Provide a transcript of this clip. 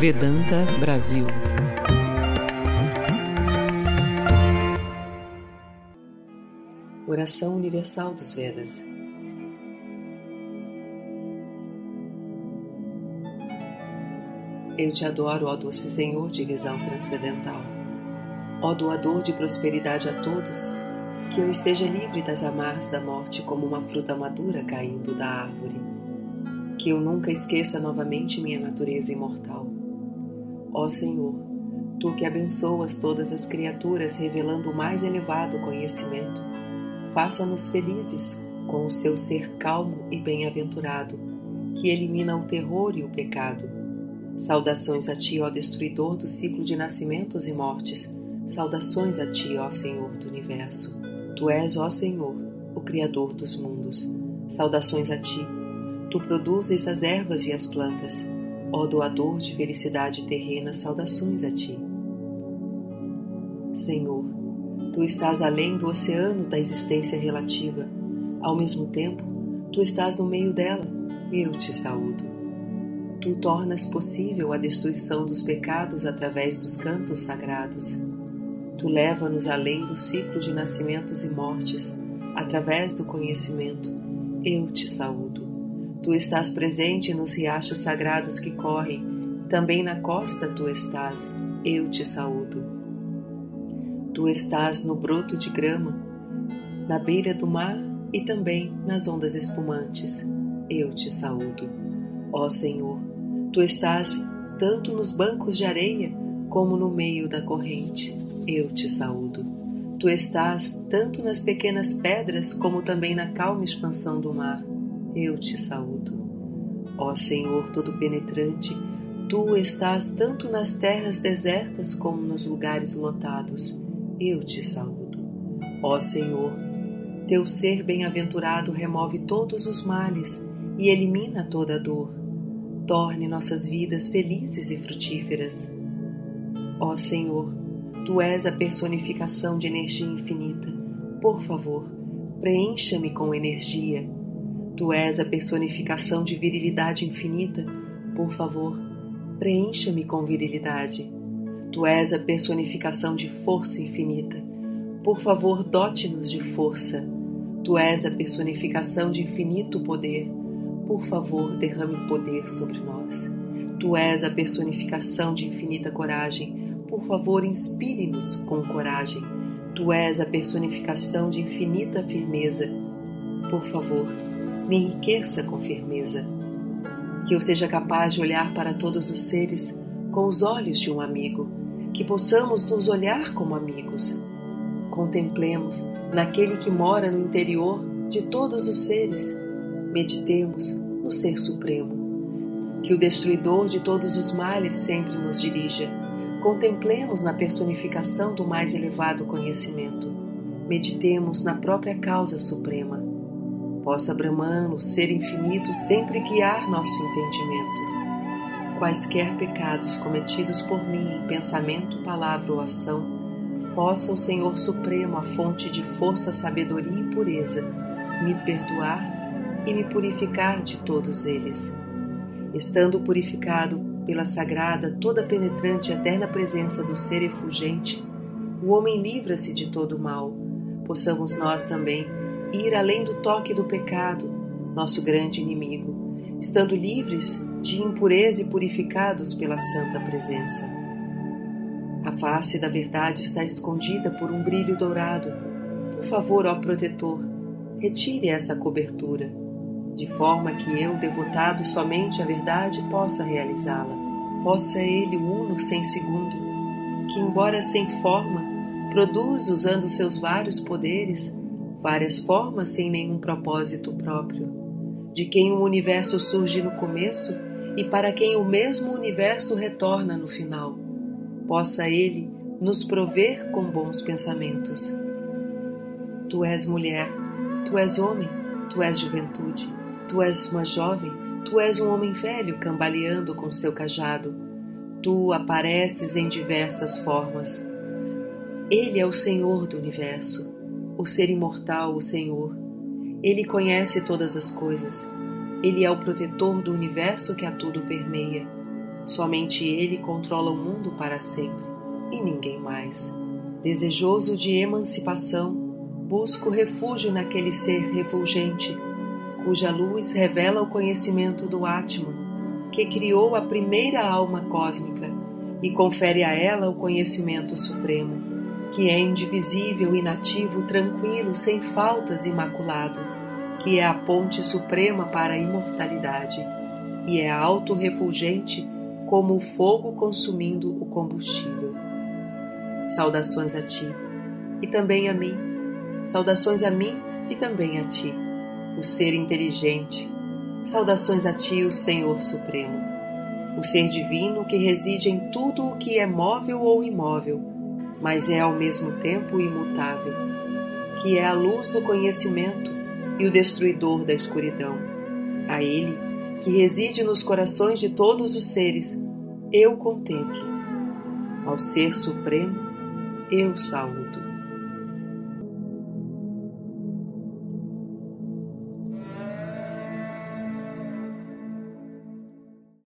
Vedanta Brasil. Oração Universal dos Vedas. Eu te adoro, ó doce Senhor de visão transcendental. Ó doador de prosperidade a todos, que eu esteja livre das amarras da morte como uma fruta madura caindo da árvore. Que eu nunca esqueça novamente minha natureza imortal. Ó Senhor, tu que abençoas todas as criaturas revelando o mais elevado conhecimento, faça-nos felizes com o seu ser calmo e bem-aventurado, que elimina o terror e o pecado Saudações a ti, ó destruidor do ciclo de nascimentos e mortes. Saudações a ti, ó Senhor do universo. Tu és, ó Senhor, o Criador dos mundos. Saudações a ti. Tu produzes as ervas e as plantas. Ó doador de felicidade terrena, saudações a ti. Senhor, tu estás além do oceano da existência relativa. Ao mesmo tempo, tu estás no meio dela. Eu te saúdo. Tu tornas possível a destruição dos pecados através dos cantos sagrados. Tu leva-nos além do ciclo de nascimentos e mortes, através do conhecimento. Eu te saúdo. Tu estás presente nos riachos sagrados que correm, também na costa tu estás. Eu te saúdo. Tu estás no broto de grama, na beira do mar e também nas ondas espumantes. Eu te saúdo. Ó Senhor, Tu estás tanto nos bancos de areia como no meio da corrente. Eu te saúdo. Tu estás tanto nas pequenas pedras como também na calma expansão do mar. Eu te saúdo. Ó Senhor Todo-Penetrante, Tu estás tanto nas terras desertas como nos lugares lotados. Eu te saúdo. Ó Senhor, Teu ser bem-aventurado remove todos os males e elimina toda a dor torne nossas vidas felizes e frutíferas. Ó Senhor, Tu és a personificação de energia infinita. Por favor, preencha-me com energia. Tu és a personificação de virilidade infinita. Por favor, preencha-me com virilidade. Tu és a personificação de força infinita. Por favor, dote-nos de força. Tu és a personificação de infinito poder por favor, derrame poder sobre nós. Tu és a personificação de infinita coragem. Por favor, inspire-nos com coragem. Tu és a personificação de infinita firmeza. Por favor, me enriqueça com firmeza. Que eu seja capaz de olhar para todos os seres com os olhos de um amigo. Que possamos nos olhar como amigos. Contemplemos naquele que mora no interior de todos os seres meditemos no Ser Supremo. Que o destruidor de todos os males sempre nos dirija. Contemplemos na personificação do mais elevado conhecimento. Meditemos na própria causa suprema. Possa Brahman, o Ser Infinito, sempre guiar nosso entendimento. Quaisquer pecados cometidos por mim em pensamento, palavra ou ação, possa o Senhor Supremo, a fonte de força, sabedoria e pureza, me perdoar e me purificar de todos eles. Estando purificado pela sagrada, toda penetrante e eterna presença do Ser efulgente, o homem livra-se de todo o mal. Possamos nós também ir além do toque do pecado, nosso grande inimigo, estando livres de impureza e purificados pela santa presença. A face da verdade está escondida por um brilho dourado. Por favor, ó protetor, retire essa cobertura de forma que eu, devotado somente à verdade, possa realizá-la. Possa ele, o uno sem segundo, que, embora sem forma, produz usando seus vários poderes, várias formas sem nenhum propósito próprio, de quem o universo surge no começo e para quem o mesmo universo retorna no final. Possa ele nos prover com bons pensamentos. Tu és mulher, tu és homem, tu és juventude. Tu és uma jovem, tu és um homem velho cambaleando com seu cajado. Tu apareces em diversas formas. Ele é o Senhor do universo, o ser imortal, o Senhor. Ele conhece todas as coisas. Ele é o protetor do universo que a tudo permeia. Somente Ele controla o mundo para sempre e ninguém mais. Desejoso de emancipação, busco refúgio naquele ser refulgente, cuja luz revela o conhecimento do Atman, que criou a primeira alma cósmica e confere a ela o conhecimento supremo, que é indivisível, inativo, tranquilo, sem faltas, imaculado, que é a ponte suprema para a imortalidade e é auto-refulgente como o fogo consumindo o combustível. Saudações a ti e também a mim. Saudações a mim e também a ti, o ser inteligente. Saudações a ti, o Senhor Supremo, o ser divino que reside em tudo o que é móvel ou imóvel, mas é ao mesmo tempo imutável, que é a luz do conhecimento e o destruidor da escuridão. A Ele, que reside nos corações de todos os seres, eu contemplo. Ao Ser Supremo, eu saúdo.